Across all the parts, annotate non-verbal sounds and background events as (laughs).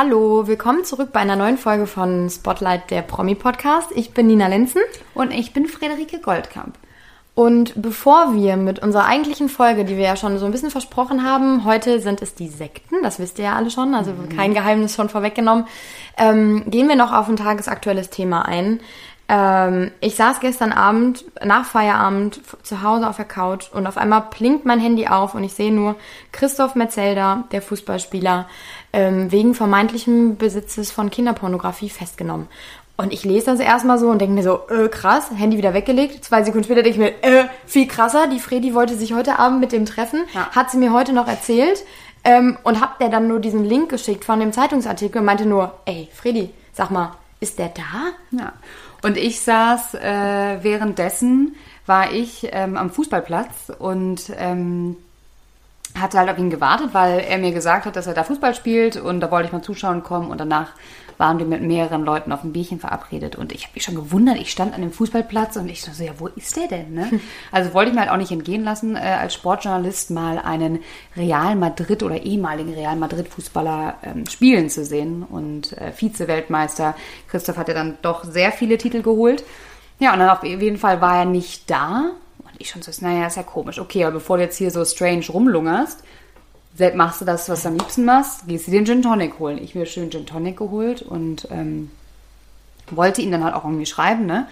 Hallo, willkommen zurück bei einer neuen Folge von Spotlight, der Promi-Podcast. Ich bin Nina Lenzen. Und ich bin Friederike Goldkamp. Und bevor wir mit unserer eigentlichen Folge, die wir ja schon so ein bisschen versprochen haben, heute sind es die Sekten, das wisst ihr ja alle schon, also kein Geheimnis schon vorweggenommen, ähm, gehen wir noch auf ein tagesaktuelles Thema ein. Ähm, ich saß gestern Abend nach Feierabend zu Hause auf der Couch und auf einmal blinkt mein Handy auf und ich sehe nur Christoph Metzelder, der Fußballspieler, ähm, wegen vermeintlichem Besitzes von Kinderpornografie festgenommen. Und ich lese das erstmal so und denke mir so, äh, krass, Handy wieder weggelegt. Zwei Sekunden später denke ich mir, äh, viel krasser. Die Fredi wollte sich heute Abend mit dem treffen, ja. hat sie mir heute noch erzählt ähm, und hab der dann nur diesen Link geschickt von dem Zeitungsartikel und meinte nur, ey, Fredi, sag mal, ist der da? Ja. Und ich saß äh, währenddessen, war ich ähm, am Fußballplatz und ähm, hatte halt auf ihn gewartet, weil er mir gesagt hat, dass er da Fußball spielt und da wollte ich mal zuschauen kommen und danach waren wir mit mehreren Leuten auf ein Bierchen verabredet und ich habe mich schon gewundert, ich stand an dem Fußballplatz und ich so, ja, wo ist der denn? Ne? (laughs) Also wollte ich mir halt auch nicht entgehen lassen, äh, als Sportjournalist mal einen Real Madrid oder ehemaligen Real Madrid Fußballer ähm, spielen zu sehen und äh, Vize-Weltmeister. Christoph hat ja dann doch sehr viele Titel geholt. Ja, und dann auf jeden Fall war er nicht da ich schon so, naja, ist ja komisch. Okay, aber bevor du jetzt hier so strange rumlungerst, machst du das, was du am liebsten machst, gehst du den Gin Tonic holen. Ich mir schön Gin Tonic geholt und ähm, wollte ihn dann halt auch irgendwie schreiben, ne?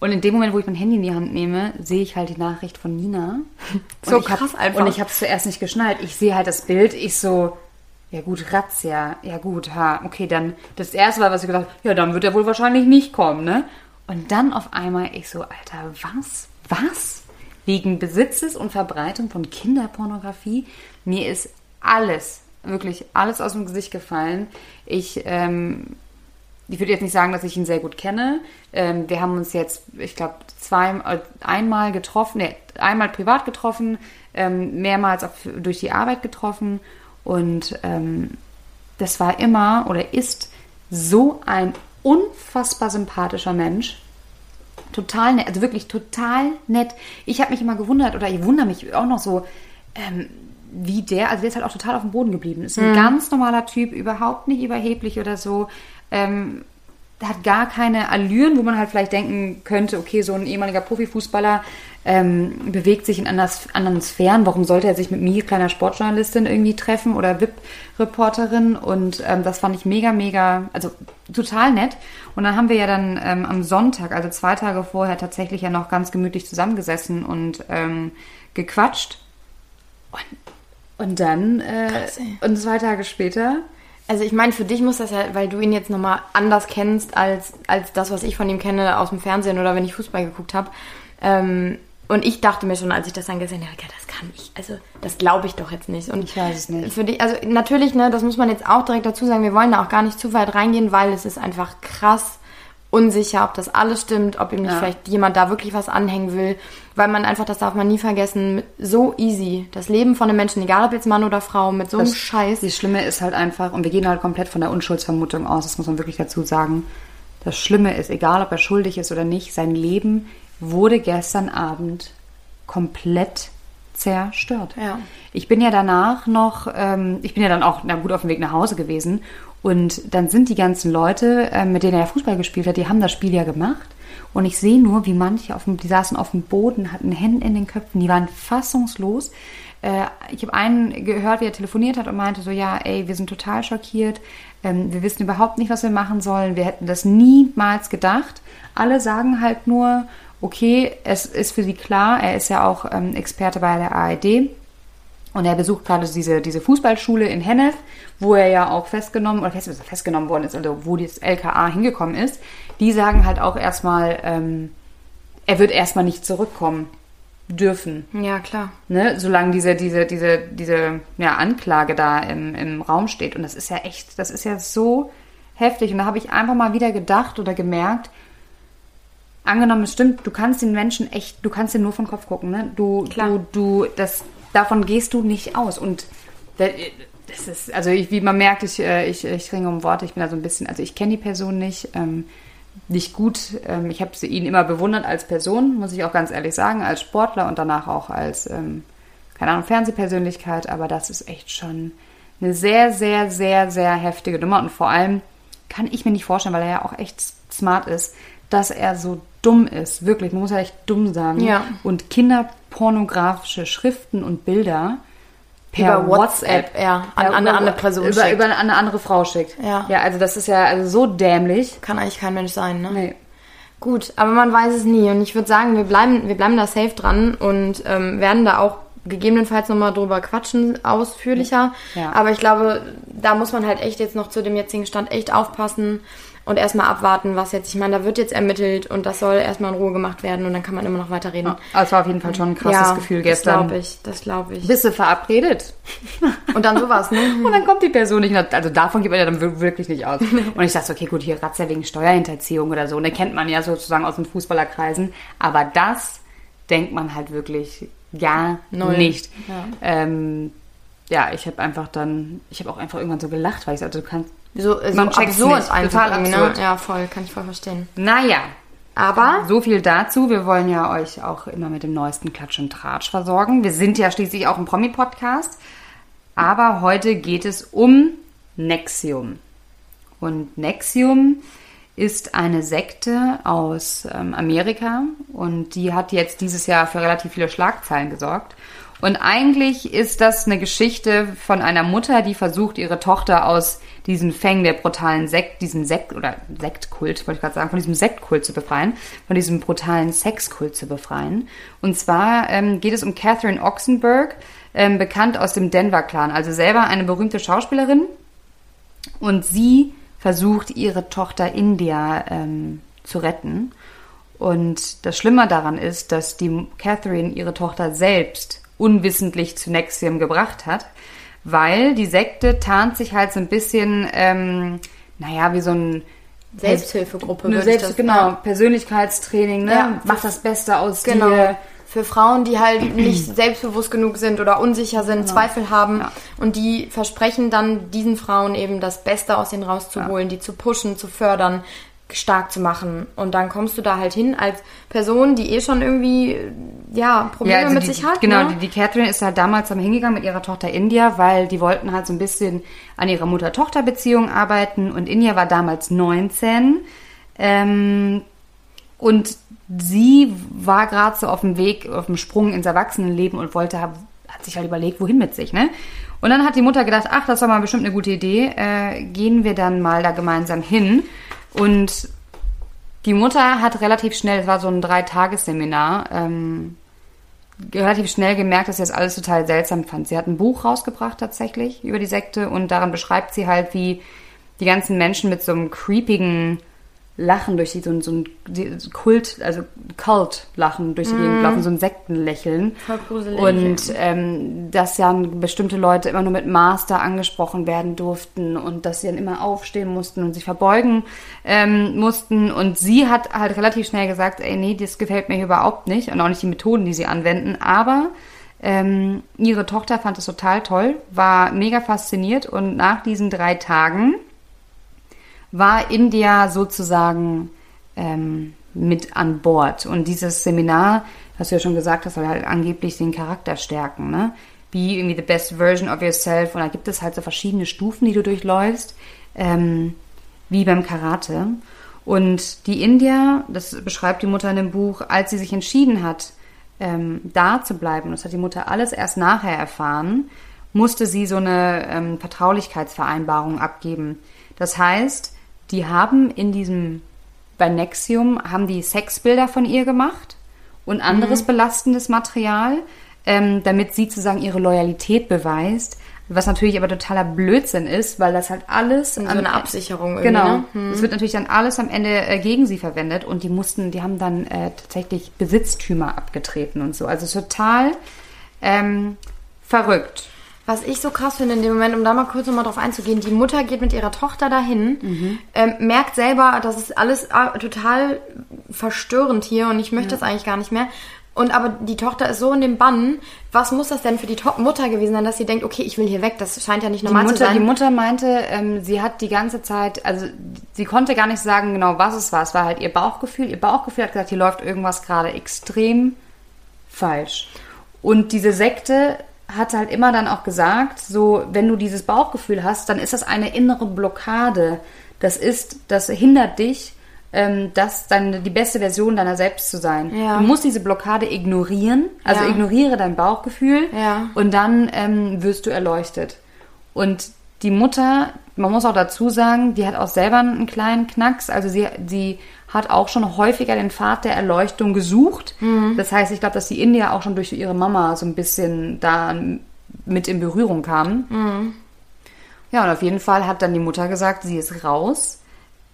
Und in dem Moment, wo ich mein Handy in die Hand nehme, sehe ich halt die Nachricht von Nina. (laughs) so und krass hab, einfach. Und ich habe es zuerst nicht geschnallt. Ich sehe halt das Bild, ich so, ja gut, Razzia, ja gut, ha, okay, dann das erste war, was ich gedacht habe, ja, dann wird er wohl wahrscheinlich nicht kommen, ne? Und dann auf einmal ich so, Alter, was? Was? Wegen Besitzes und Verbreitung von Kinderpornografie. Mir ist alles, wirklich alles aus dem Gesicht gefallen. Ich, ähm, ich würde jetzt nicht sagen, dass ich ihn sehr gut kenne. Ähm, wir haben uns jetzt, ich glaube, zwei, äh, einmal getroffen, nee, einmal privat getroffen, ähm, mehrmals auch durch die Arbeit getroffen und ähm, das war immer oder ist so ein unfassbar sympathischer Mensch total nett, also wirklich total nett. Ich habe mich immer gewundert oder ich wundere mich auch noch so, ähm, wie der, also der ist halt auch total auf dem Boden geblieben. Ist ein mhm. ganz normaler Typ, überhaupt nicht überheblich oder so. Ähm, hat gar keine Allüren, wo man halt vielleicht denken könnte, okay, so ein ehemaliger Profifußballer ähm, bewegt sich in anders, anderen Sphären. Warum sollte er sich mit mir, kleiner Sportjournalistin, irgendwie treffen oder VIP-Reporterin? Und ähm, das fand ich mega, mega, also total nett. Und dann haben wir ja dann ähm, am Sonntag, also zwei Tage vorher, tatsächlich ja noch ganz gemütlich zusammengesessen und ähm, gequatscht. Und, und dann, äh, Krass, und zwei Tage später also ich meine, für dich muss das ja, weil du ihn jetzt nochmal anders kennst als, als das, was ich von ihm kenne aus dem Fernsehen oder wenn ich Fußball geguckt habe. Ähm, und ich dachte mir schon, als ich das dann gesehen habe, ja, das kann ich, also das glaube ich doch jetzt nicht. Und ich weiß es nicht. Für dich, also natürlich, ne, das muss man jetzt auch direkt dazu sagen, wir wollen da auch gar nicht zu weit reingehen, weil es ist einfach krass unsicher, ob das alles stimmt, ob ihm nicht ja. vielleicht jemand da wirklich was anhängen will, weil man einfach, das darf man nie vergessen, so easy, das Leben von einem Menschen, egal ob jetzt Mann oder Frau, mit so einem Scheiß. Das Schlimme ist halt einfach, und wir gehen halt komplett von der Unschuldsvermutung aus, das muss man wirklich dazu sagen. Das Schlimme ist, egal ob er schuldig ist oder nicht, sein Leben wurde gestern Abend komplett zerstört. Ja. Ich bin ja danach noch, ähm, ich bin ja dann auch na gut auf dem Weg nach Hause gewesen und dann sind die ganzen Leute, äh, mit denen er Fußball gespielt hat, die haben das Spiel ja gemacht. Und ich sehe nur, wie manche auf dem, die saßen auf dem Boden, hatten Hände in den Köpfen, die waren fassungslos. Äh, ich habe einen gehört, wie er telefoniert hat und meinte so, ja, ey, wir sind total schockiert. Ähm, wir wissen überhaupt nicht, was wir machen sollen. Wir hätten das niemals gedacht. Alle sagen halt nur, okay, es ist für sie klar, er ist ja auch ähm, Experte bei der ARD und er besucht gerade diese, diese Fußballschule in Hennef, wo er ja auch festgenommen oder fest, festgenommen worden ist, also wo das LKA hingekommen ist. Die sagen halt auch erstmal, ähm, er wird erstmal nicht zurückkommen dürfen. Ja, klar. Ne? Solange diese, diese, diese, diese ja, Anklage da im, im Raum steht. Und das ist ja echt, das ist ja so heftig. Und da habe ich einfach mal wieder gedacht oder gemerkt, angenommen, es stimmt, du kannst den Menschen echt, du kannst den nur von Kopf gucken, ne? Du, Klar. du, du, das, davon gehst du nicht aus. Und das ist, also ich, wie man merkt, ich, äh, ich, ich ringe um Worte, ich bin da so ein bisschen, also ich kenne die Person nicht, ähm, nicht gut. Ähm, ich habe ihn immer bewundert als Person, muss ich auch ganz ehrlich sagen, als Sportler und danach auch als, ähm, keine Ahnung, Fernsehpersönlichkeit, aber das ist echt schon eine sehr, sehr, sehr, sehr heftige Nummer. Und vor allem kann ich mir nicht vorstellen, weil er ja auch echt smart ist, dass er so dumm ist. Wirklich, man muss ja echt dumm sagen. Ja. Und kinderpornografische Schriften und Bilder per Über WhatsApp, ja, an Ja, eine über- andere Person über, schickt. über eine andere Frau schickt. Ja. Ja, also das ist ja also so dämlich. Kann eigentlich kein Mensch sein, ne? Nee. Gut, aber man weiß es nie. Und ich würde sagen, wir bleiben, wir bleiben da safe dran und ähm, werden da auch gegebenenfalls nochmal drüber quatschen, ausführlicher. Ja. Aber ich glaube, da muss man halt echt jetzt noch zu dem jetzigen Stand echt aufpassen und erstmal abwarten, was jetzt, ich meine, da wird jetzt ermittelt und das soll erstmal in Ruhe gemacht werden und dann kann man immer noch weiterreden. Es war auf jeden Fall schon ein krasses Gefühl Das gestern. glaube ich, das glaube ich. Bist du verabredet? (laughs) Und dann sowas, ne? (laughs) Und dann kommt die Person nicht, also davon geht man ja dann wir- wirklich nicht aus. (laughs) Und ich dachte, okay, gut, hier Razzia wegen Steuerhinterziehung oder so, und den kennt man ja sozusagen aus den Fußballerkreisen. Aber das denkt man halt wirklich gar Null. nicht. Ja. Ähm, ja, ich habe einfach dann, ich habe auch einfach irgendwann so gelacht, weil ich sagte, du kannst, So, so Man checkt's absurd nicht. einfach Total irgendwie, absurd. ne? Ja, voll, kann ich voll verstehen. naja, Aber so viel dazu. Wir wollen ja euch auch immer mit dem neuesten Klatsch und Tratsch versorgen. Wir sind ja schließlich auch ein Promi-Podcast. Aber heute geht es um Nexium. Und Nexium ist eine Sekte aus ähm, Amerika und die hat jetzt dieses Jahr für relativ viele Schlagzeilen gesorgt. Und eigentlich ist das eine Geschichte von einer Mutter, die versucht, ihre Tochter aus diesen Fängen der brutalen Sekt, diesem Sekt oder Sektkult, wollte ich gerade sagen, von diesem Sektkult zu befreien, von diesem brutalen Sexkult zu befreien. Und zwar ähm, geht es um Catherine Oxenberg, ähm, bekannt aus dem Denver-Clan, also selber eine berühmte Schauspielerin. Und sie versucht, ihre Tochter India ähm, zu retten. Und das Schlimme daran ist, dass die Catherine ihre Tochter selbst unwissentlich zu Nexium gebracht hat, weil die Sekte tarnt sich halt so ein bisschen, ähm, naja, wie so ein Selbsthilfegruppe eine würde ich Selbst, das genau, ja. Persönlichkeitstraining, ne? Ja. Mach das Beste aus Genau. dir. Für Frauen, die halt (clears throat) nicht selbstbewusst genug sind oder unsicher sind, Zweifel haben Ja. und die versprechen dann diesen Frauen eben das Beste aus ihnen rauszuholen, die zu pushen, zu fördern, stark zu machen. Und dann kommst du da halt hin als Person, die eh schon irgendwie ja Probleme also mit die, sich hat. Genau, ne? die, die Catherine ist halt damals dann hingegangen mit ihrer Tochter India, weil die wollten halt so ein bisschen an ihrer Mutter-Tochter-Beziehung arbeiten und India war damals 19. Ähm, und sie war gerade so auf dem Weg, auf dem Sprung ins Erwachsenenleben und wollte, hat sich halt überlegt, wohin mit sich, ne? Und dann hat die Mutter gedacht, ach, das war mal bestimmt eine gute Idee, äh, gehen wir dann mal da gemeinsam hin. Und die Mutter hat relativ schnell, es war so ein Dreitagesseminar, ähm, relativ schnell gemerkt, dass sie das alles total seltsam fand. Sie hat ein Buch rausgebracht tatsächlich über die Sekte und daran beschreibt sie halt, wie die ganzen Menschen mit so einem creepigen Lachen durch die, so, ein- so ein Kult, also Cult-Lachen durch die Gegend laufen, so ein Sektenlächeln. Voll gruselig. Und ähm, dass ja bestimmte Leute immer nur mit Master angesprochen werden durften und dass sie dann immer aufstehen mussten und sich verbeugen ähm, mussten. Und sie hat halt relativ schnell gesagt, ey, nee, das gefällt mir hier überhaupt nicht und auch nicht die Methoden, die sie anwenden. Aber ähm, ihre Tochter fand es total toll, war mega fasziniert und nach diesen drei Tagen war India sozusagen ähm, mit an Bord. Und dieses Seminar, hast du ja schon gesagt, das soll halt angeblich den Charakter stärken, ne? Wie irgendwie the best version of yourself. Und da gibt es halt so verschiedene Stufen, die du durchläufst, ähm, wie beim Karate. Und die India, das beschreibt die Mutter in dem Buch, als sie sich entschieden hat, ähm, da zu bleiben, das hat die Mutter alles erst nachher erfahren, musste sie so eine ähm, Vertraulichkeitsvereinbarung abgeben. Das heißt, die haben in diesem, bei Nexium, haben die Sexbilder von ihr gemacht und anderes belastendes Material, ähm, damit sie sozusagen ihre Loyalität beweist. Was natürlich aber totaler Blödsinn ist, weil das halt alles so eine Absicherung. Genau. Ne? Hm. Es wird natürlich dann alles am Ende äh, gegen sie verwendet und die mussten, die haben dann äh, tatsächlich Besitztümer abgetreten und so. Also total ähm, verrückt. Was ich so krass finde in dem Moment, um da mal kurz nochmal drauf einzugehen, die Mutter geht mit ihrer Tochter dahin, ähm, merkt selber, das ist alles ah, total verstörend hier und ich möchte das eigentlich gar nicht mehr. Und aber die Tochter ist so in dem Bann, was muss das denn für die to Mutter gewesen sein, dass sie denkt, okay, ich will hier weg, das scheint ja nicht normal zu Mutter, sein. die Mutter meinte, ähm, sie hat die ganze Zeit, also sie konnte gar nicht sagen genau, was es war. Es war halt ihr Bauchgefühl. Ihr Bauchgefühl hat gesagt, hier läuft irgendwas gerade extrem falsch. Und diese Sekte hat halt immer dann auch gesagt, so, wenn du dieses Bauchgefühl hast, dann ist das eine innere Blockade. Das ist, das hindert dich, ähm, das deine, die beste Version deiner selbst zu sein. Ja. Du musst diese Blockade ignorieren, also Ja. ignoriere dein Bauchgefühl Ja. und dann ähm, wirst du erleuchtet. Und die Mutter, man muss auch dazu sagen, die hat auch selber einen kleinen Knacks. Also sie, sie hat auch schon häufiger den Pfad der Erleuchtung gesucht. Das heißt, ich glaube, dass die India auch schon durch ihre Mama so ein bisschen da mit in Berührung kam. Ja, und auf jeden Fall hat dann die Mutter gesagt, sie ist raus,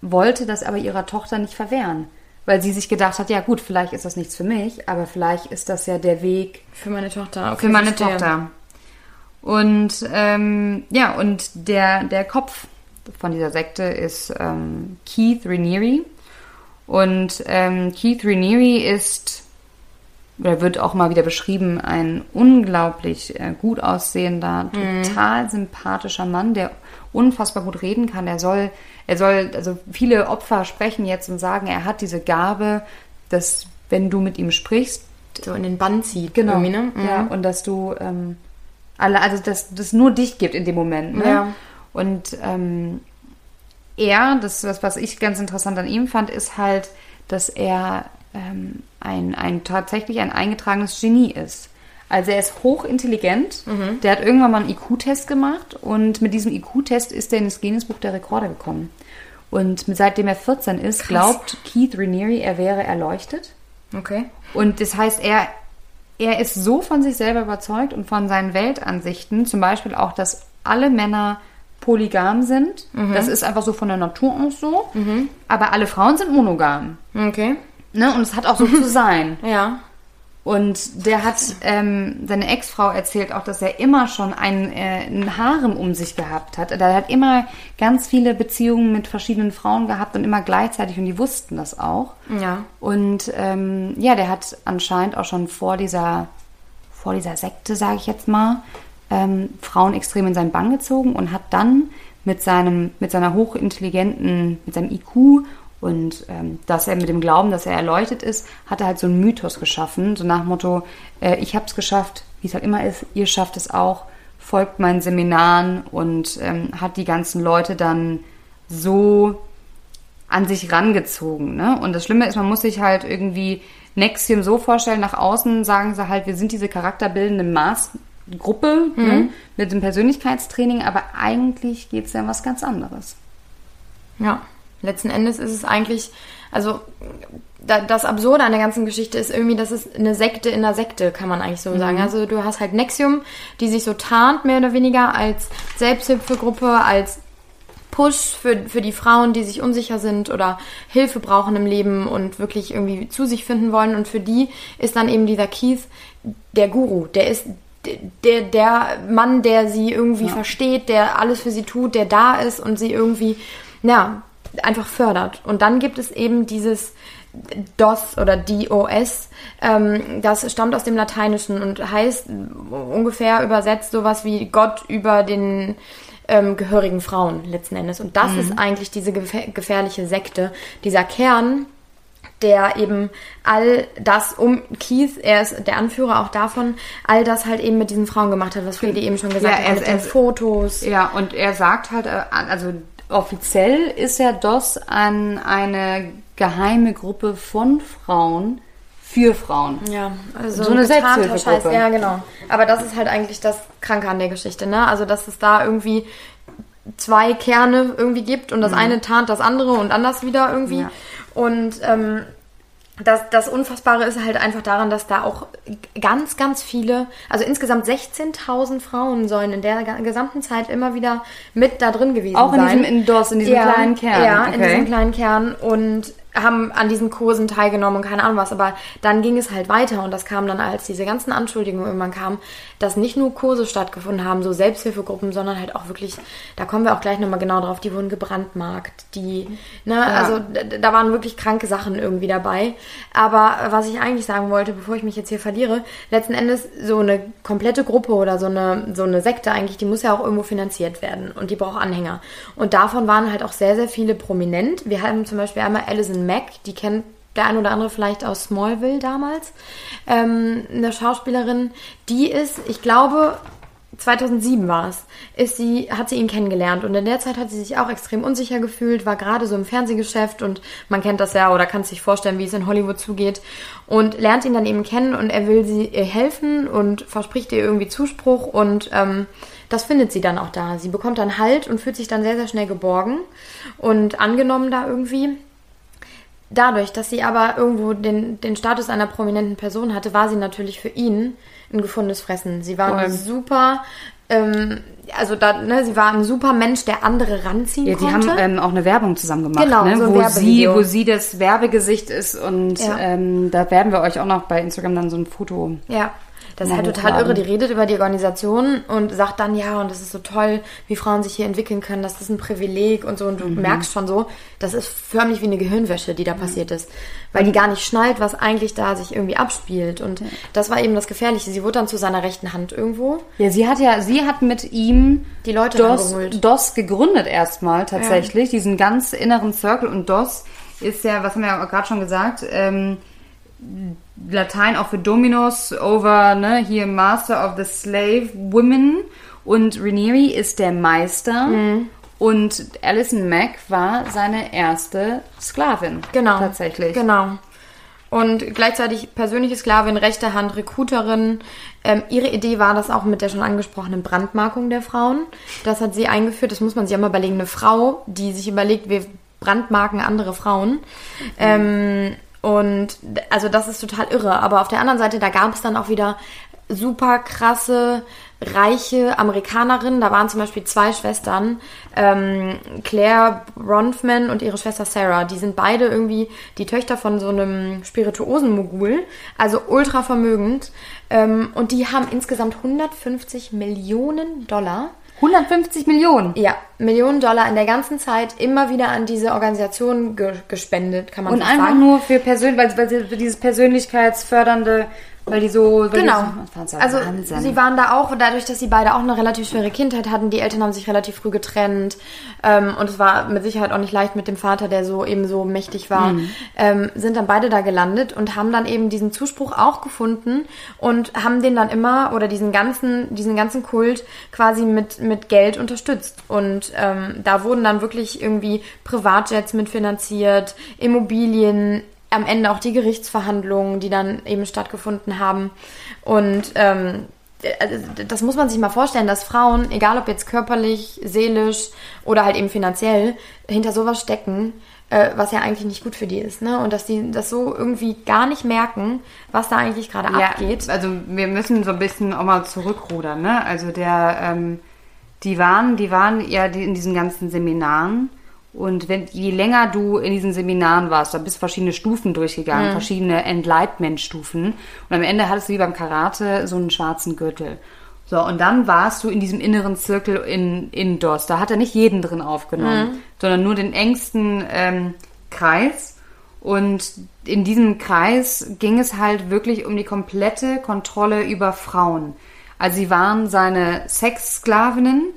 wollte das aber ihrer Tochter nicht verwehren. Weil sie sich gedacht hat, ja gut, vielleicht ist das nichts für mich, aber vielleicht ist das ja der Weg, Für meine Tochter. Okay, für meine verstehe. Tochter. Und ähm, ja, und der, der Kopf von dieser Sekte ist ähm, Keith Raniere. Und ähm, Keith Raniere ist, oder wird auch mal wieder beschrieben, ein unglaublich äh, gut aussehender, total sympathischer Mann, der unfassbar gut reden kann. Er soll, er soll, also viele Opfer sprechen jetzt und sagen, er hat diese Gabe, dass wenn du mit ihm sprichst, So in den Bann zieht. Genau. Ne? Mhm. Ja, und dass du ähm, alle, also dass das nur dich gibt in dem Moment. Ne? Ja. Und ähm, er, das, das, was ich ganz interessant an ihm fand, ist halt, dass er ähm, ein, ein tatsächlich ein eingetragenes Genie ist. Also er ist hochintelligent. Mhm. Der hat irgendwann mal einen IQ-Test gemacht und mit diesem IQ-Test ist er in das Guinness-Buch der Rekorde gekommen. Und seitdem er 14 ist, glaubt Keith Raniere, er wäre erleuchtet. Okay. Und das heißt, er, er ist so von sich selber überzeugt und von seinen Weltansichten, zum Beispiel auch, dass alle Männer polygam sind. Das ist einfach so von der Natur aus so. Aber alle Frauen sind monogam. Okay. Ne? Und es hat auch so zu (laughs) sein. Ja. Und der hat ähm, seine Ex-Frau erzählt auch, dass er immer schon ein, äh, ein Harem um sich gehabt hat. Er hat immer ganz viele Beziehungen mit verschiedenen Frauen gehabt und immer gleichzeitig und die wussten das auch. Ja. Und ähm, ja, der hat anscheinend auch schon vor dieser, vor dieser Sekte, sage ich jetzt mal, ähm, Frauen extrem in seinen Bann gezogen und hat dann mit seinem, mit seiner hochintelligenten, mit seinem IQ und ähm, dass er mit dem Glauben, dass er erleuchtet ist, hat er halt so einen Mythos geschaffen, so nach Motto, äh, ich habe es geschafft, wie es halt immer ist, ihr schafft es auch, folgt meinen Seminaren und ähm, hat die ganzen Leute dann so an sich rangezogen. Ne? Und das Schlimme ist, man muss sich halt irgendwie Nexium so vorstellen, nach außen sagen sie halt, wir sind diese charakterbildende Maßgruppe ne? mit dem Persönlichkeitstraining, aber eigentlich geht es ja um was ganz anderes. Ja, letzten Endes ist es eigentlich, also da, das Absurde an der ganzen Geschichte ist irgendwie, dass es eine Sekte in der Sekte, kann man eigentlich so sagen. Also du hast halt Nexium, die sich so tarnt, mehr oder weniger, als Selbsthilfegruppe, als Push für, für die Frauen, die sich unsicher sind oder Hilfe brauchen im Leben und wirklich irgendwie zu sich finden wollen. Und für die ist dann eben dieser Keith der Guru. Der ist der, der Mann, der sie irgendwie versteht, der alles für sie tut, der da ist und sie irgendwie, ja, einfach fördert. Und dann gibt es eben dieses DOS oder DOS, ähm, das stammt aus dem Lateinischen und heißt ungefähr übersetzt sowas wie Gott über den ähm, gehörigen Frauen letzten Endes. Und das ist eigentlich diese gefähr gefährliche Sekte, dieser Kern, der eben all das um Keith, er ist der Anführer auch davon, all das halt eben mit diesen Frauen gemacht hat, was Fredi eben schon gesagt Ja, hat, er- mit den Fotos. Ja, und er sagt halt, äh, also offiziell ist ja DOS an eine geheime Gruppe von Frauen für Frauen. Ja, also So eine Selbsthilfegruppe. Ja, genau. Aber das ist halt eigentlich das Kranke an der Geschichte, ne? Also, dass es da irgendwie zwei Kerne irgendwie gibt und das eine tarnt das andere und anders wieder irgendwie. Ja. Und ähm, das, das Unfassbare ist halt einfach daran, dass da auch ganz, ganz viele, also insgesamt 16.000 Frauen sollen in der gesamten Zeit immer wieder mit da drin gewesen Auch in sein. diesem in DOS, in diesem ja, kleinen Kern. Ja, in okay. diesem kleinen Kern und haben an diesen Kursen teilgenommen und keine Ahnung was. Aber dann ging es halt weiter und das kam dann, als diese ganzen Anschuldigungen irgendwann kamen, dass nicht nur Kurse stattgefunden haben, so Selbsthilfegruppen, sondern halt auch wirklich, da kommen wir auch gleich nochmal genau drauf, die wurden gebrandmarkt, die, ne, also d- da waren wirklich kranke Sachen irgendwie dabei. Aber was ich eigentlich sagen wollte, bevor ich mich jetzt hier verliere, letzten Endes so eine komplette Gruppe oder so eine, so eine Sekte eigentlich, die muss ja auch irgendwo finanziert werden und die braucht Anhänger. Und davon waren halt auch sehr, sehr viele prominent. Wir haben zum Beispiel einmal Alison Mack, die kennt der ein oder andere vielleicht aus Smallville damals, ähm, eine Schauspielerin, die ist, ich glaube, 2007 war es, ist sie, hat sie ihn kennengelernt und in der Zeit hat sie sich auch extrem unsicher gefühlt, war gerade so im Fernsehgeschäft und man kennt das ja oder kann sich vorstellen, wie es in Hollywood zugeht und lernt ihn dann eben kennen und er will sie ihr helfen und verspricht ihr irgendwie Zuspruch und ähm, das findet sie dann auch da. Sie bekommt dann Halt und fühlt sich dann sehr, sehr schnell geborgen und angenommen da irgendwie. Dadurch, dass sie aber irgendwo den, den Status einer prominenten Person hatte, war sie natürlich für ihn ein gefundenes Fressen. Sie war ein super, ähm, also da, ne, sie war ein super Mensch, der andere ranziehen Ja, die konnte. haben ähm, auch eine Werbung zusammen gemacht, Genau, ne? so wo, sie, wo sie das Werbegesicht ist und Ja. ähm, da werden wir euch auch noch bei Instagram dann so ein Foto. Ja, das ist halt total irre. Die redet über die Organisation und sagt dann, ja, und das ist so toll, wie Frauen sich hier entwickeln können. Das ist ein Privileg und so. Und du Mhm. merkst schon so, das ist förmlich wie eine Gehirnwäsche, die da passiert ist. Weil die gar nicht schnallt, was eigentlich da sich irgendwie abspielt. Und das war eben das Gefährliche. Sie wurde dann zu seiner rechten Hand irgendwo. Ja, sie hat ja, sie hat mit ihm Die Leute DOS. DOS gegründet erstmal tatsächlich, diesen ganz inneren Circle und DOS ist ja, was haben wir ja gerade schon gesagt, ähm, Latein auch für Dominos over, ne, hier Master of the Slave Women und Ranieri ist der Meister Mhm. und Alison Mack war seine erste Sklavin. Genau. Tatsächlich. Genau. Und gleichzeitig persönliche Sklavin, rechte Hand, Recruiterin. Ähm, ihre Idee war das auch mit der schon angesprochenen Brandmarkung der Frauen. Das hat sie eingeführt. Das muss man sich auch mal überlegen. Eine Frau, die sich überlegt, wir brandmarken andere Frauen. Ähm, und also das ist total irre. Aber auf der anderen Seite, da gab es dann auch wieder super krasse, reiche Amerikanerinnen. Da waren zum Beispiel zwei Schwestern, ähm, Claire Bronfman und ihre Schwester Sarah. Die sind beide irgendwie die Töchter von so einem spirituosen Mogul, also ultra vermögend. Ähm, und die haben insgesamt 150 Millionen Dollar 150 Millionen. ja, Millionen Dollar in der ganzen Zeit immer wieder an diese Organisation ge gespendet, kann man Und einfach sagen. nur für persönlich, weil, weil sie dieses persönlichkeitsfördernde, weil die so, weil Genau. Die, war Also Wahnsinn. sie waren da auch, dadurch, dass sie beide auch eine relativ schwere Kindheit hatten. Die Eltern haben sich relativ früh getrennt ähm, und es war mit Sicherheit auch nicht leicht mit dem Vater, der so eben so mächtig war. Mhm. Ähm, sind dann beide da gelandet und haben dann eben diesen Zuspruch auch gefunden und haben den dann immer oder diesen ganzen diesen ganzen Kult quasi mit mit Geld unterstützt und ähm, da wurden dann wirklich irgendwie Privatjets mitfinanziert, Immobilien am Ende auch die Gerichtsverhandlungen, die dann eben stattgefunden haben. Und ähm, also das muss man sich mal vorstellen, dass Frauen, egal ob jetzt körperlich, seelisch oder halt eben finanziell, hinter sowas stecken, äh, was ja eigentlich nicht gut für die ist. Ne? Und dass die das so irgendwie gar nicht merken, was da eigentlich gerade ja, abgeht. Also wir müssen so ein bisschen auch mal zurückrudern, ne? Also der, ähm, die waren, die waren ja in diesen ganzen Seminaren. Und wenn, je länger du in diesen Seminaren warst, da bist du verschiedene Stufen durchgegangen, verschiedene Enlightenment-Stufen. Und am Ende hattest du wie beim Karate so einen schwarzen Gürtel. So, und dann warst du in diesem inneren Zirkel in, in DOS. Da hat er nicht jeden drin aufgenommen, sondern nur den engsten ähm, Kreis. Und in diesem Kreis ging es halt wirklich um die komplette Kontrolle über Frauen. Also sie waren seine Sexsklavinnen,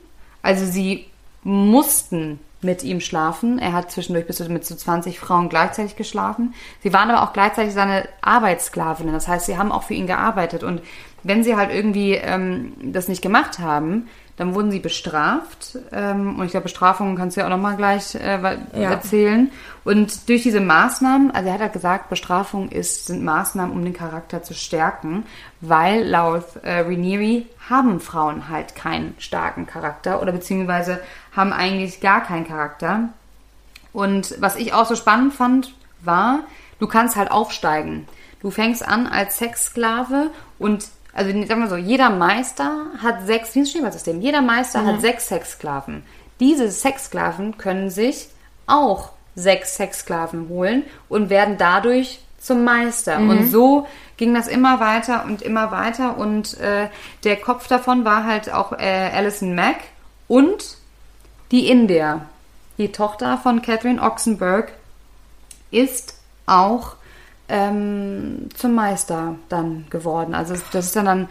also sie mussten mit ihm schlafen. Er hat zwischendurch bis zu mit so 20 Frauen gleichzeitig geschlafen. Sie waren aber auch gleichzeitig seine Arbeitssklavinnen. Das heißt, sie haben auch für ihn gearbeitet. Und wenn sie halt irgendwie ähm, das nicht gemacht haben, dann wurden sie bestraft. Ähm, und ich glaube, Bestrafungen kannst du ja auch nochmal gleich äh, Ja. erzählen. Und durch diese Maßnahmen, also er hat halt gesagt, Bestrafung ist, sind Maßnahmen, um den Charakter zu stärken, weil laut äh, Ranieri haben Frauen halt keinen starken Charakter oder beziehungsweise haben eigentlich gar keinen Charakter. Und was ich auch so spannend fand, war, du kannst halt aufsteigen. Du fängst an als Sexsklave und, also sagen wir so, jeder Meister hat sechs, wie ein Schneeballsystem, jeder Meister hat sechs Sexsklaven. Diese Sexsklaven können sich auch sechs Sexsklaven holen und werden dadurch zum Meister. Und so ging das immer weiter und immer weiter. Und äh, der Kopf davon war halt auch äh, Alison Mack und die India, die Tochter von Catherine Oxenberg, ist auch ähm, zum Meister dann geworden. Also das ist dann, dann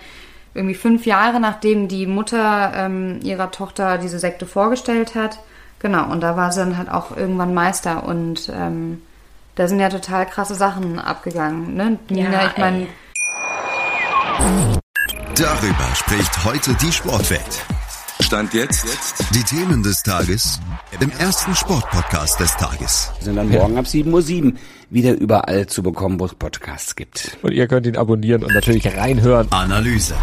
irgendwie fünf Jahre, nachdem die Mutter ähm, ihrer Tochter diese Sekte vorgestellt hat. Genau, und da war sie dann halt auch irgendwann Meister und ähm, Da sind ja total krasse Sachen abgegangen. Ne? Nina, ich meine, Darüber spricht heute die Sportwelt. Stand jetzt. Die Themen des Tages im ersten Sportpodcast des Tages. sind dann morgen ab 7.07 Uhr wieder überall zu bekommen, wo es Podcasts gibt. Und ihr könnt ihn abonnieren und natürlich reinhören. Analyse.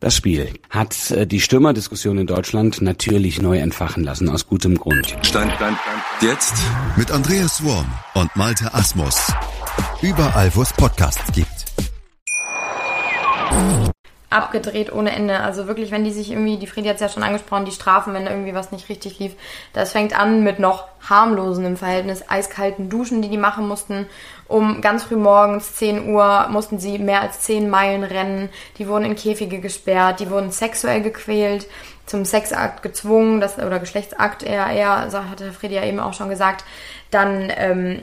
Das Spiel hat äh, die Stürmerdiskussion in Deutschland natürlich neu entfachen lassen, aus gutem Grund. Stand, Stand, jetzt. Mit Andreas Worm und Malte Asmus. Überall, wo es Podcasts gibt. Abgedreht ohne Ende. Also wirklich, wenn die sich irgendwie, die Fredi hat es ja schon angesprochen, die Strafen, wenn irgendwie was nicht richtig lief. Das fängt an mit noch harmlosen im Verhältnis, eiskalten Duschen, die die machen mussten. Um ganz früh morgens, 10 Uhr, mussten sie mehr als 10 Meilen rennen. Die wurden in Käfige gesperrt, die wurden sexuell gequält, zum Sexakt gezwungen, das, oder Geschlechtsakt eher, eher, so hatte Fredi ja eben auch schon gesagt. Dann ähm,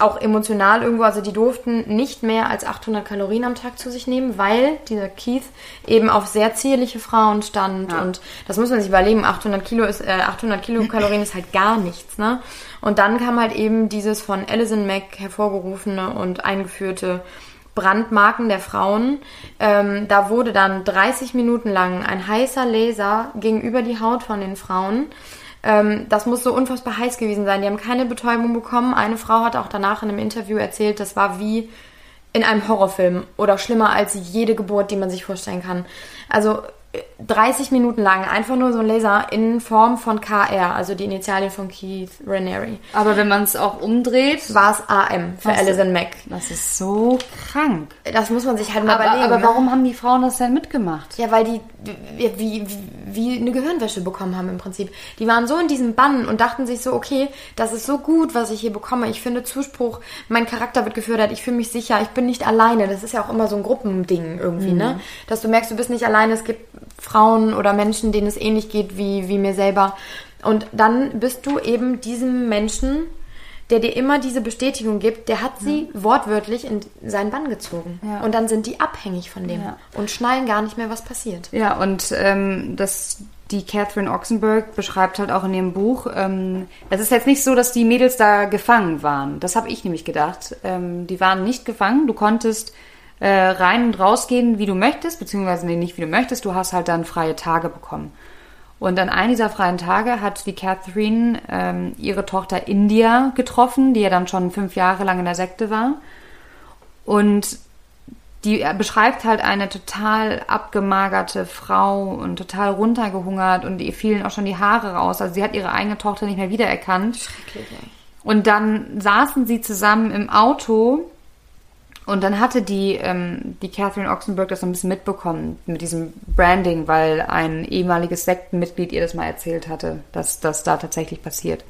auch emotional irgendwo, also die durften nicht mehr als 800 Kalorien am Tag zu sich nehmen, weil dieser Keith eben auf sehr zierliche Frauen stand Ja. und das muss man sich überlegen, 800 Kilo ist, äh, 800 Kilokalorien ist halt gar nichts, ne? Und dann kam halt eben dieses von Alison Mack hervorgerufene und eingeführte Brandmarken der Frauen. Ähm, da wurde dann 30 Minuten lang ein heißer Laser gegenüber die Haut von den Frauen. Ähm, das muss so unfassbar heiß gewesen sein. Die haben keine Betäubung bekommen. Eine Frau hat auch danach in einem Interview erzählt, das war wie in einem Horrorfilm oder schlimmer als jede Geburt, die man sich vorstellen kann. Also äh, 30 Minuten lang einfach nur so ein Laser in Form von KR, also die Initialien von Keith Raniere. aber wenn man es auch umdreht, War es AM für? Alison Mack. das ist so krank. Das muss man sich halt mal Aber, überlegen. aber ne? warum haben die Frauen das denn mitgemacht? Ja, weil die wie, wie, wie eine Gehirnwäsche bekommen haben im Prinzip. Die waren so in diesem Bann und dachten sich so, okay, das ist so gut, was ich hier bekomme. Ich finde Zuspruch, mein Charakter wird gefördert, ich fühle mich sicher, ich bin nicht alleine. Das ist ja auch immer so ein Gruppending irgendwie, ne? Dass du merkst, du bist nicht alleine, es gibt Frauen oder Menschen, denen es ähnlich geht wie, wie mir selber. Und dann bist du eben diesem Menschen, der dir immer diese Bestätigung gibt, der hat sie wortwörtlich in seinen Bann gezogen. Ja. Und dann sind die abhängig von dem Ja. und schnallen gar nicht mehr, was passiert. Ja, und ähm, das, die Catherine Oxenberg beschreibt halt auch in ihrem Buch, ähm, es ist jetzt nicht so, dass die Mädels da gefangen waren. Das habe ich nämlich gedacht. Ähm, die waren nicht gefangen. Du konntest äh, rein und rausgehen, wie du möchtest, beziehungsweise nee, nicht wie du möchtest. Du hast halt dann freie Tage bekommen. Und an einem dieser freien Tage hat die Catherine ähm, ihre Tochter India getroffen, die ja dann schon fünf Jahre lang in der Sekte war. Und die er beschreibt halt eine total abgemagerte Frau und total runtergehungert und ihr fielen auch schon die Haare raus. Also sie hat ihre eigene Tochter nicht mehr wiedererkannt. Und dann saßen sie zusammen im Auto und dann hatte die, ähm, die Catherine Oxenberg das so ein bisschen mitbekommen mit diesem Branding, weil ein ehemaliges Sektenmitglied ihr das mal erzählt hatte, dass das da tatsächlich passiert.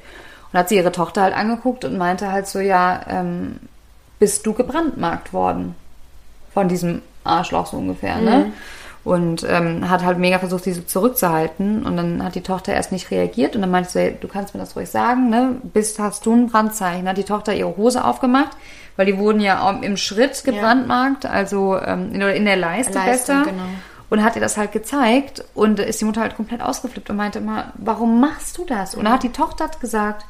Und hat sie ihre Tochter halt angeguckt und meinte halt so, ja, ähm, bist du gebrandmarkt worden? Von diesem Arschloch so ungefähr, ne? Und ähm, hat halt mega versucht, sie so zurückzuhalten. Und dann hat die Tochter erst nicht reagiert. Und dann meinte sie, du kannst mir das ruhig sagen, ne? Bist, hast du ein Brandzeichen? Hat die Tochter ihre Hose aufgemacht, weil die wurden ja auch im Schritt gebrandmarkt, also ähm, in, in der Leiste, Leiste, besser. genau. Und hat ihr das halt gezeigt. Und da ist die Mutter halt komplett ausgeflippt und meinte immer, warum machst du das? Und dann hat die Tochter gesagt,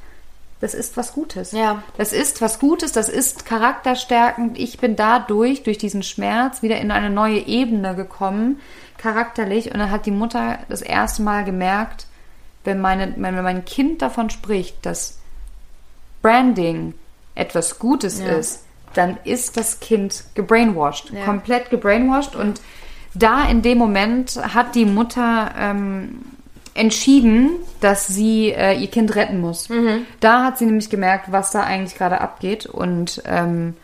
das ist was Gutes. Ja. Das ist was Gutes, das ist charakterstärkend. Ich bin dadurch, durch diesen Schmerz, wieder in eine neue Ebene gekommen, charakterlich. Und dann hat die Mutter das erste Mal gemerkt, wenn, meine, wenn mein Kind davon spricht, dass Branding etwas Gutes Ja. ist, dann ist das Kind gebrainwashed, Ja. komplett gebrainwashed. Und da in dem Moment hat die Mutter ähm, entschieden, dass sie äh, ihr Kind retten muss. Mhm. Da hat sie nämlich gemerkt, was da eigentlich gerade abgeht und ähm,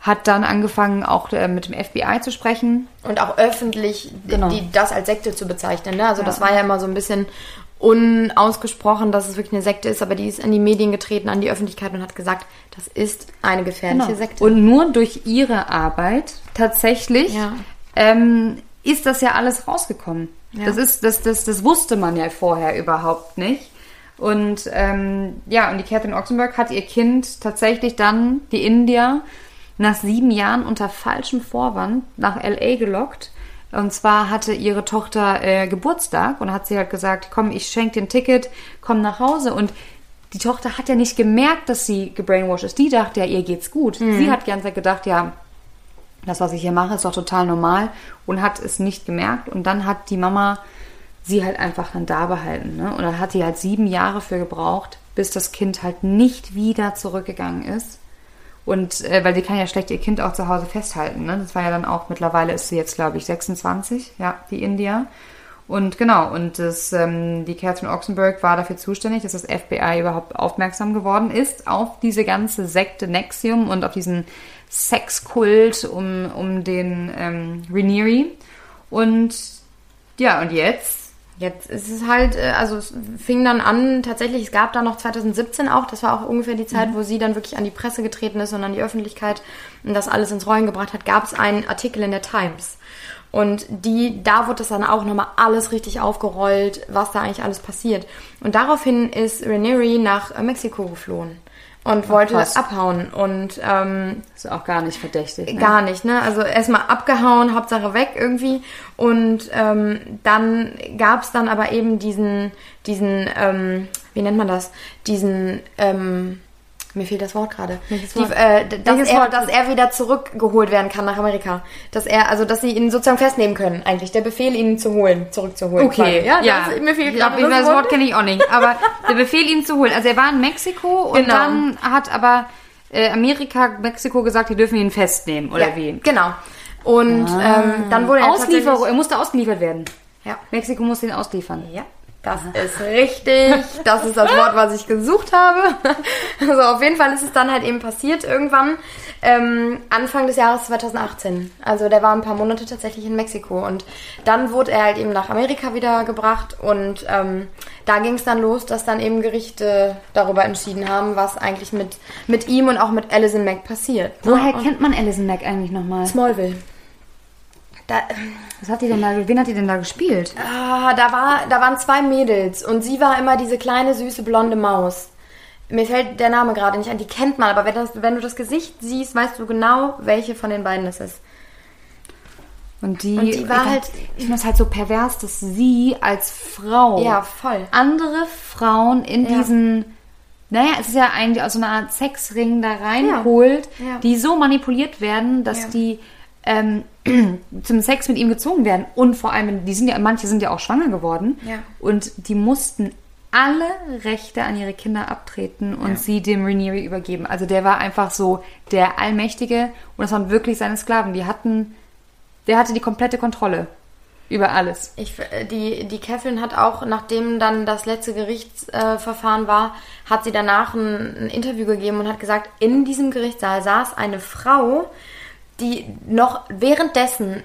hat dann angefangen, auch äh, mit dem FBI zu sprechen. Und auch öffentlich Genau. die, das als Sekte zu bezeichnen. Ne? Also Ja. das war ja immer so ein bisschen unausgesprochen, dass es wirklich eine Sekte ist, aber die ist an die Medien getreten, an die Öffentlichkeit und hat gesagt, das ist eine gefährliche Sekte. Genau. Und nur durch ihre Arbeit tatsächlich Ja. ähm, ist das ja alles rausgekommen. Ja. Das ist, das, das, das wusste man ja vorher überhaupt nicht. Und ähm, ja, und die Catherine Oxenberg hat ihr Kind tatsächlich dann, die India, nach sieben Jahren unter falschem Vorwand nach LA gelockt. Und zwar hatte ihre Tochter äh, Geburtstag und hat sie halt gesagt, komm, ich schenke dir ein Ticket, komm nach Hause. Und die Tochter hat ja nicht gemerkt, dass sie gebrainwashed ist. Die dachte ja, ihr geht's gut. Mhm. Sie hat die ganze Zeit gedacht, ja, das, was ich hier mache, ist doch total normal und hat es nicht gemerkt. Und dann hat die Mama sie halt einfach dann da behalten. Ne? Und dann hat die halt sieben Jahre für gebraucht, bis das Kind halt nicht wieder zurückgegangen ist. Und äh, weil sie kann ja schlecht ihr Kind auch zu Hause festhalten. Ne? Das war ja dann auch, mittlerweile ist sie jetzt, glaube ich, 26, ja, die India. Und genau, und das, ähm, die Catherine Oxenberg war dafür zuständig, dass das FBI überhaupt aufmerksam geworden ist auf diese ganze Sekte Nexium und auf diesen Sexkult um, um den ähm, Ranieri. Und ja, und jetzt Jetzt ist es halt, äh, also es fing dann an, tatsächlich, es gab da noch 2017 auch, das war auch ungefähr die Zeit, wo sie dann wirklich an die Presse getreten ist und an die Öffentlichkeit und das alles ins Rollen gebracht hat, gab es einen Artikel in der Times. Und die, da wurde das dann auch nochmal alles richtig aufgerollt, was da eigentlich alles passiert. Und daraufhin ist Ranieri nach Mexiko geflohen und wollte krass. abhauen. Und ähm, ist auch gar nicht verdächtig. Ne? Gar nicht, ne? Also erstmal abgehauen, Hauptsache weg irgendwie. Und ähm, dann gab's dann aber eben diesen, diesen, ähm, wie nennt man das? Diesen, ähm, mir fehlt das Wort gerade. Äh, dass, er, Wort? dass er wieder zurückgeholt werden kann nach Amerika. Dass er, also dass sie ihn sozusagen festnehmen können, eigentlich. Der Befehl, ihn zu holen, zurückzuholen. Okay, ja, ja. Das, mir fehlt gerade das, das Wort kenne ich auch nicht. Aber (laughs) der Befehl, ihn zu holen. Also er war in Mexiko und Genau. dann hat aber äh, Amerika Mexiko gesagt, die dürfen ihn festnehmen oder ja, wie? Genau. Und ähm, dann wurde er Auslieferung, er musste ausgeliefert werden. Ja. Mexiko musste ihn ausliefern. Ja, das ist richtig. Das ist das Wort, was ich gesucht habe. (laughs) Also auf jeden Fall ist es dann halt eben passiert irgendwann ähm, Anfang des Jahres 2018. Also der war ein paar Monate tatsächlich in Mexiko und dann wurde er halt eben nach Amerika wieder gebracht und ähm, da ging es dann los, dass dann eben Gerichte darüber entschieden haben, was eigentlich mit, mit ihm und auch mit Alison Mack passiert. Woher und kennt man Alison Mack eigentlich nochmal? Smallville. Da, Was hat die denn da, wen hat die denn da gespielt? Ah, da, war, da waren zwei Mädels und sie war immer diese kleine, süße, blonde Maus. Mir fällt der Name gerade nicht an, die kennt man, aber wenn, das, wenn du das Gesicht siehst, weißt du genau, welche von den beiden es ist. Und die, Und die war ich, halt- Ich finde das halt so pervers, dass sie als Frau Ja, voll. andere Frauen in Ja. diesen, naja, es ist ja eigentlich aus so einer Art Sexring da reinholt, Ja. Ja. die so manipuliert werden, dass die ähm, (clears throat) zum Sex mit ihm gezwungen werden. Und vor allem, die sind ja, manche sind ja auch schwanger geworden. Ja. Und die mussten alle Rechte an ihre Kinder abtreten und sie dem Ranieri übergeben. Also der war einfach so der Allmächtige und das waren wirklich seine Sklaven. Die hatten, der hatte die komplette Kontrolle über alles. Ich, äh, die, die Catherine hat auch, nachdem dann das letzte Gerichtsverfahren äh, war, hat sie danach ein, ein Interview gegeben und hat gesagt, in diesem Gerichtssaal saß eine Frau, die noch währenddessen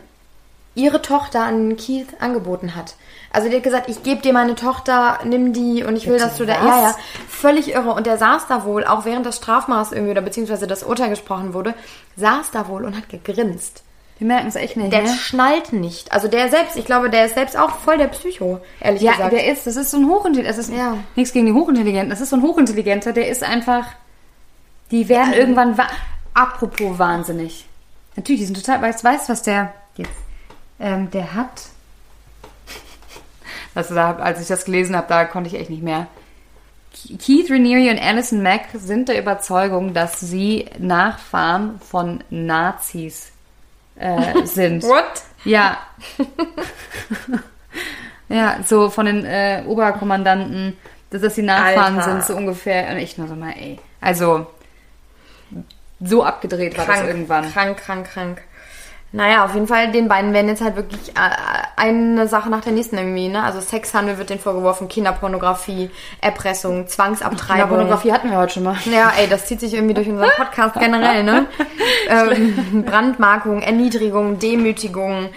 ihre Tochter an Keith angeboten hat. Also die hat gesagt, ich gebe dir meine Tochter, nimm die und ich will, Bitte dass du da... was? Ja, ja, völlig irre. Und der saß da wohl, auch während das Strafmaß irgendwie oder beziehungsweise das Urteil gesprochen wurde, saß da wohl und hat gegrinst. Wir merken es echt nicht. Der ne? schnallt nicht. Also der selbst, ich glaube, der ist selbst auch voll der Psycho, ehrlich Ja, gesagt. der ist, das ist so ein Hochintelligenter, ist Ja. nichts gegen die Hochintelligenten, das ist so ein Hochintelligenter, der ist einfach, die werden irgendwann, wa apropos wahnsinnig. Natürlich, die sind total, weißt, weißt was der, jetzt, ähm, der hat, (laughs) also da, als ich das gelesen habe, da konnte ich echt nicht mehr. Keith Raniere und Alison Mack sind der Überzeugung, dass sie Nachfahren von Nazis äh, (laughs) sind. What? Ja. (laughs) ja, so von den äh, Oberkommandanten, dass das die Nachfahren Alter. sind, so ungefähr. Und ich nur so mal, ey. Also, so abgedreht war das irgendwann. Krank, krank, krank. Naja, auf jeden Fall, den beiden werden jetzt halt wirklich äh, eine Sache nach der nächsten irgendwie, ne? Also Sexhandel wird denen vorgeworfen, Kinderpornografie, Erpressung, Zwangsabtreibung. Kinderpornografie hatten wir heute schon mal. Ja, ey, das zieht sich irgendwie durch unseren Podcast generell, ne? (laughs) ähm, Brandmarkung, Erniedrigung, Demütigung.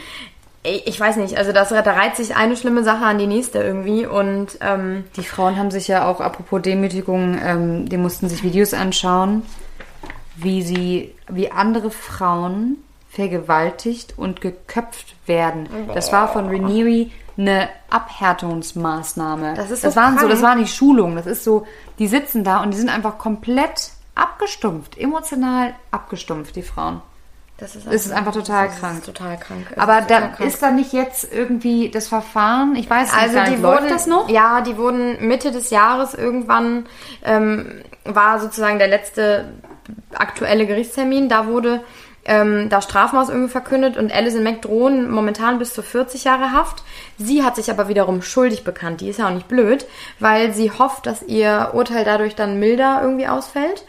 Ey, ich weiß nicht, also das, da reiht sich eine schlimme Sache an die nächste irgendwie und ähm, Die Frauen haben sich ja auch, apropos Demütigung, ähm, die mussten sich Videos anschauen, wie sie, wie andere Frauen vergewaltigt und geköpft werden. Das war von Ranieri eine Abhärtungsmaßnahme. Das ist so das waren so, krank. das war nicht Schulung. Das ist so, die sitzen da und die sind einfach komplett abgestumpft, emotional abgestumpft, die Frauen. Das ist, Es ist einfach total das krank. Ist total krank. Es Aber ist da krank. ist da nicht jetzt irgendwie das Verfahren? Ich weiß Also nicht, die läuft wurden, das noch? Ja, die wurden Mitte des Jahres irgendwann ähm, war sozusagen der letzte aktuelle Gerichtstermin. Da wurde ähm, das Strafmaß irgendwie verkündet und Alison Mack drohen momentan bis zu 40 Jahre Haft. Sie hat sich aber wiederum schuldig bekannt. Die ist ja auch nicht blöd, weil sie hofft, dass ihr Urteil dadurch dann milder irgendwie ausfällt.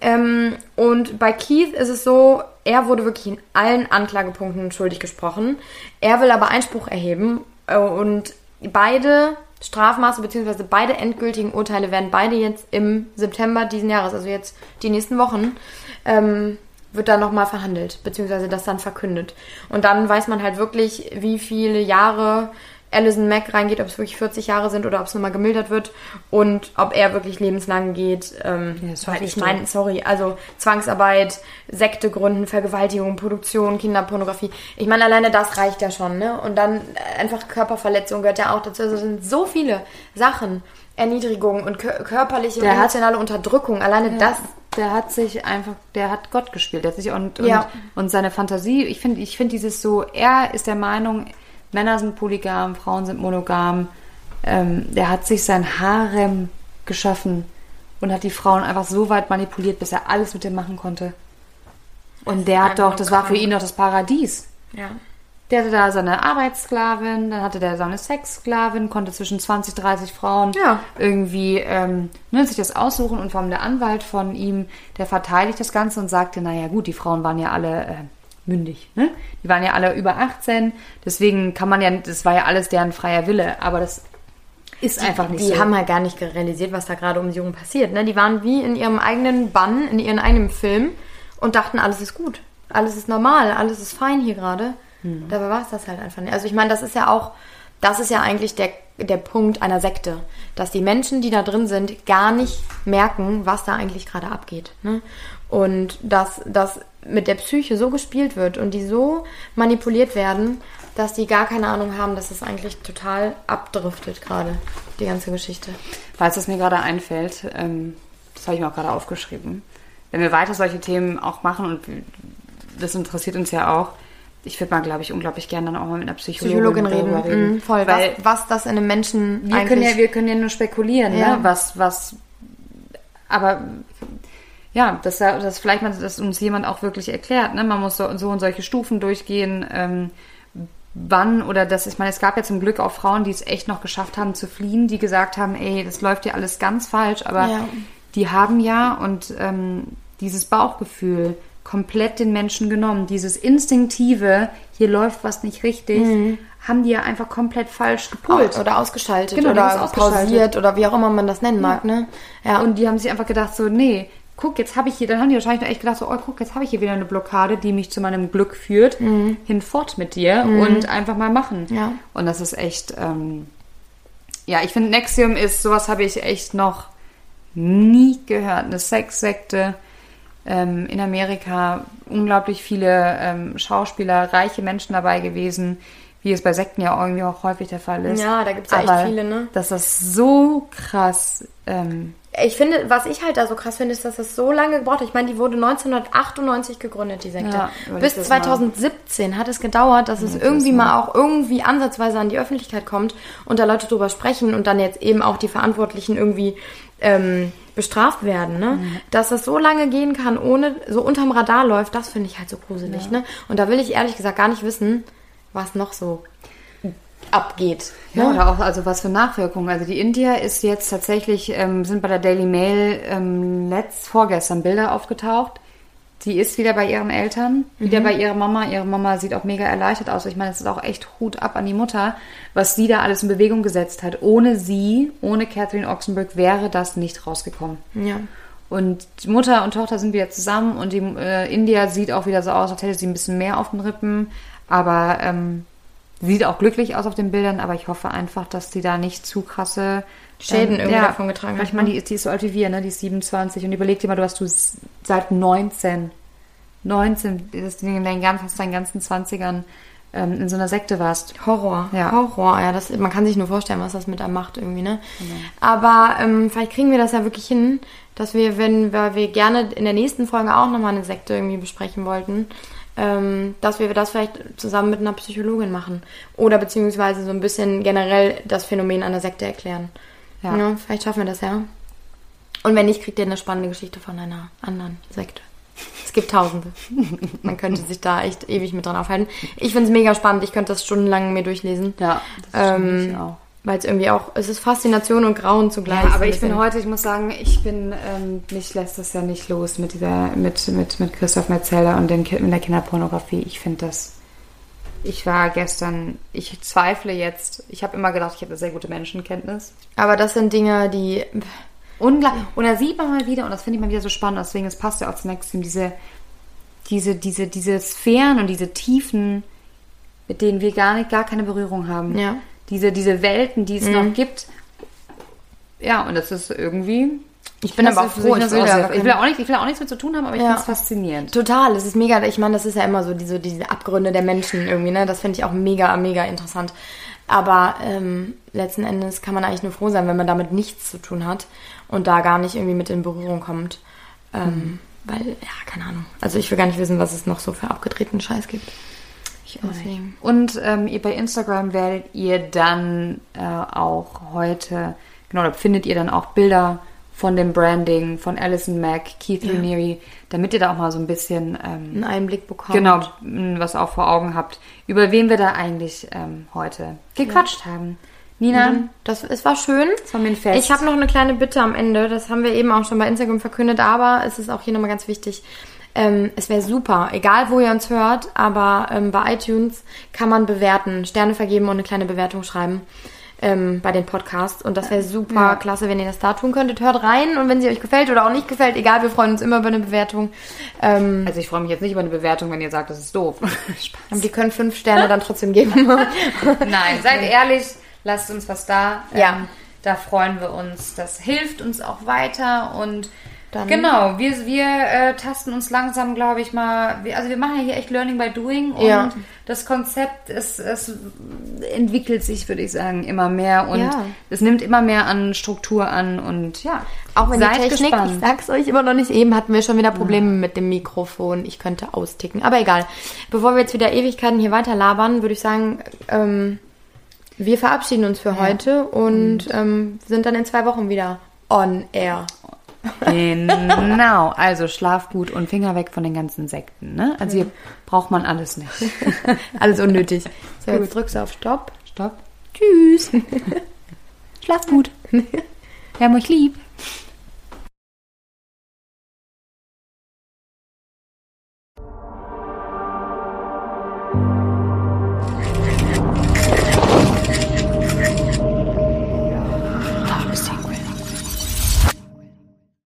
Ähm, und bei Keith ist es so, er wurde wirklich in allen Anklagepunkten schuldig gesprochen. Er will aber Einspruch erheben äh, und beide Strafmaße bzw. beide endgültigen Urteile werden beide jetzt im September diesen Jahres, also jetzt die nächsten Wochen, ähm, wird dann nochmal verhandelt, beziehungsweise das dann verkündet. Und dann weiß man halt wirklich, wie viele Jahre Alison Mack reingeht, ob es wirklich 40 Jahre sind oder ob es nochmal gemildert wird und ob er wirklich lebenslang geht. Ähm, Ja, weil ich meine, sorry, also Zwangsarbeit, Sekte gründen, Vergewaltigung, Produktion, Kinderpornografie. Ich meine, alleine das reicht ja schon, ne? Und dann äh, einfach Körperverletzung gehört ja auch dazu. Also es sind so viele Sachen. Erniedrigung und kö- körperliche und Der hat- emotionale Unterdrückung. Alleine das Der hat sich einfach, der hat Gott gespielt. Der hat sich und, Ja. und, und seine Fantasie, ich finde, ich finde dieses so, er ist der Meinung, Männer sind polygam, Frauen sind monogam. Ähm, der hat sich sein Harem geschaffen und hat die Frauen einfach so weit manipuliert, bis er alles mit dem machen konnte. Und der hat einfach doch, das war für ihn doch das Paradies. Ja. Der hatte da seine Arbeitssklavin, dann hatte der seine Sexsklavin, konnte zwischen 20, 30 Frauen Ja. irgendwie ähm, ne, sich das aussuchen und vor allem der Anwalt von ihm, der verteidigt das Ganze und sagte, naja gut, die Frauen waren ja alle äh, mündig, ne? Die waren ja alle über 18, deswegen kann man ja, das war ja alles deren freier Wille, aber das ist einfach nicht die so. haben halt gar nicht realisiert, was da gerade um die Jungen passiert. Ne? Die waren wie in ihrem eigenen Bann, in ihrem eigenen Film und dachten, alles ist gut. Alles ist normal, alles ist fein hier gerade. Hm. Dabei war es das halt einfach nicht. Also ich meine, das ist ja auch, das ist ja eigentlich der, der Punkt einer Sekte, dass die Menschen, die da drin sind, gar nicht merken, was da eigentlich gerade abgeht. Ne? Und dass das mit der Psyche so gespielt wird und die so manipuliert werden, dass die gar keine Ahnung haben, dass es eigentlich total abdriftet gerade, die ganze Geschichte. Falls es mir gerade einfällt, ähm, das habe ich mir auch gerade aufgeschrieben, wenn wir weiter solche Themen auch machen und das interessiert uns ja auch, ich würde mal, glaube ich, unglaublich gerne dann auch mal mit einer Psychologin, Psychologin reden, darüber Mhm, voll. Weil was, was das in einem Menschen wir eigentlich... können ja, wir können ja nur spekulieren, Ja. ne? was, was, aber ja, dass, da- dass vielleicht mal, dass uns jemand auch wirklich erklärt, ne? Man muss so, so und solche Stufen durchgehen, ähm, wann oder das, ich meine, es gab ja zum Glück auch Frauen, die es echt noch geschafft haben zu fliehen, die gesagt haben, ey, das läuft ja alles ganz falsch, aber Ja. die haben ja und ähm, dieses Bauchgefühl komplett den Menschen genommen, dieses instinktive, hier läuft was nicht richtig, haben die ja einfach komplett falsch gepult. Oder ausgeschaltet Genau, oder es ausgeschaltet. pausiert oder wie auch immer man das nennen mag, ne? Ja. Und die haben sich einfach gedacht, so, nee, guck, jetzt habe ich hier, dann haben die wahrscheinlich echt gedacht, so, oh, guck, jetzt habe ich hier wieder eine Blockade, die mich zu meinem Glück führt, hinfort mit dir und einfach mal machen. Ja. Und das ist echt, ähm, ja, ich finde, Nexium ist, sowas habe ich echt noch nie gehört. Eine Sexsekte ähm, in Amerika, unglaublich viele ähm, Schauspieler, reiche Menschen dabei gewesen, wie es bei Sekten ja irgendwie auch häufig der Fall ist. Ja, da gibt's ja echt viele, ne? Dass das so krass ähm, Ich finde, was ich halt da so krass finde, ist, dass es so lange gebraucht hat. Ich meine, die wurde 1998 gegründet, die Sekte. Ja, Bis das mal. 2017 hat es gedauert, dass es irgendwie mal auch irgendwie ansatzweise an die Öffentlichkeit kommt und da Leute drüber sprechen und dann jetzt eben auch die Verantwortlichen irgendwie ähm, bestraft werden, ne? Dass das so lange gehen kann, ohne so unterm Radar läuft, das finde ich halt so gruselig, ne? Und da will ich ehrlich gesagt gar nicht wissen, was noch so abgeht. Ja, ne? oder auch, also was für Nachwirkungen. Also die India ist jetzt tatsächlich, ähm, sind bei der Daily Mail ähm, letzt, vorgestern Bilder aufgetaucht. Die ist wieder bei ihren Eltern, wieder bei ihrer Mama. Ihre Mama sieht auch mega erleichtert aus. Ich meine, es ist auch echt Hut ab an die Mutter, was sie da alles in Bewegung gesetzt hat. Ohne sie, ohne Catherine Oxenberg wäre das nicht rausgekommen. Ja. Und Mutter und Tochter sind wieder zusammen und die äh, India sieht auch wieder so aus, als hätte sie ein bisschen mehr auf den Rippen. Aber ähm, sieht auch glücklich aus auf den Bildern, aber ich hoffe einfach, dass sie da nicht zu krasse Schäden irgendwie davon getragen hat. Ich meine, ne? die ist, die ist so alt wie wir, ne? Die ist 27 und überleg dir mal, du hast du seit 19, 19, das Ding in deinen ganzen, deinen ganzen 20ern ähm, in so einer Sekte warst. Horror. Ja. Horror, ja. Das, man kann sich nur vorstellen, was das mit einem macht irgendwie, ne? Aber ähm, vielleicht kriegen wir das ja wirklich hin, dass wir, wenn wir, wir gerne in der nächsten Folge auch nochmal eine Sekte irgendwie besprechen wollten, ähm, dass wir das vielleicht zusammen mit einer Psychologin machen. Oder beziehungsweise so ein bisschen generell das Phänomen einer Sekte erklären. Ja. Ja. vielleicht schaffen wir das ja. Und wenn nicht, kriegt ihr eine spannende Geschichte von einer anderen Sekte. Es gibt tausende. (laughs) Man könnte sich da echt ewig mit dran aufhalten. Ich finde es mega spannend. Ich könnte das stundenlang mir durchlesen. Ja, das Ähm, ich auch. Weil es irgendwie auch, es ist Faszination und Grauen zugleich. Ja, aber ich bin heute, ich muss sagen, ich bin, ähm, mich lässt das ja nicht los mit dieser, mit, mit, mit Christoph Metzeler und den, mit der Kinderpornografie. Ich finde das, ich war gestern, ich zweifle jetzt, ich habe immer gedacht, ich habe eine sehr gute Menschenkenntnis. Aber das sind Dinge, die. Unglaublich. Und da sieht man mal wieder, und das finde ich mal wieder so spannend, deswegen, es passt ja auch zum nächsten, diese, diese, diese, diese Sphären und diese Tiefen, mit denen wir gar nicht, gar keine Berührung haben. Ja. Diese, diese Welten, die es noch gibt. Ja, und das ist irgendwie. Ich bin aber auch froh, ich ich, will da ich, will auch nicht, ich will auch nichts mit zu tun haben, aber ich Ja. finde es faszinierend. Total, es ist mega, ich meine, das ist ja immer so diese, diese Abgründe der Menschen irgendwie, ne? Das finde ich auch mega, mega interessant. Aber ähm, letzten Endes kann man eigentlich nur froh sein, wenn man damit nichts zu tun hat und da gar nicht irgendwie mit in Berührung kommt. Ähm, Weil, ja, keine Ahnung. Also ich will gar nicht wissen, was es noch so für abgedrehten Scheiß gibt. Deswegen. Und ähm, ihr bei Instagram werdet ihr dann äh, auch heute, genau, da findet ihr dann auch Bilder von dem Branding von Alison Mack, Keith Ja. Raniere, damit ihr da auch mal so ein bisschen ähm, Einen Einblick bekommen. genau was auch vor Augen habt, über wen wir da eigentlich ähm, heute gequatscht haben. Nina, Das, es war schön. es war mir ein Fest. Ich habe noch eine kleine Bitte am Ende. Das haben wir eben auch schon bei Instagram verkündet, aber es ist auch hier nochmal ganz wichtig. Ähm, es wäre super, egal wo ihr uns hört, aber ähm, bei iTunes kann man bewerten, Sterne vergeben und eine kleine Bewertung schreiben ähm, bei den Podcasts. Und das wäre super klasse, wenn ihr das da tun könntet. Hört rein und wenn sie euch gefällt oder auch nicht gefällt, egal, wir freuen uns immer über eine Bewertung. Ähm, also ich freue mich jetzt nicht über eine Bewertung, wenn ihr sagt, das ist doof. (laughs) Spaß. die können fünf Sterne dann trotzdem geben. (laughs) Nein, seid ehrlich, lasst uns was da. Ja. Ähm, da freuen wir uns. Das hilft uns auch weiter und Dann- genau, wir, wir äh, tasten uns langsam, glaube ich mal. Wir, also wir machen ja hier echt Learning by Doing und Ja. das Konzept es, es entwickelt sich, würde ich sagen, immer mehr und Ja. es nimmt immer mehr an Struktur an und ja. Auch wenn seid die Technik, gespannt. ich sag's euch immer noch nicht, eben hatten wir schon wieder Probleme mit dem Mikrofon. Ich könnte austicken. Aber egal. Bevor wir jetzt wieder Ewigkeiten hier weiter labern, würde ich sagen, ähm, wir verabschieden uns für heute und ähm, sind dann in zwei Wochen wieder on air. Genau, also schlaf gut und Finger weg von den ganzen Sekten. Ne? Also hier braucht man alles nicht. (laughs) Alles unnötig. So, jetzt drückst du auf Stopp. Stopp. Tschüss. (laughs) Schlaf gut. (laughs) Wir haben euch lieb.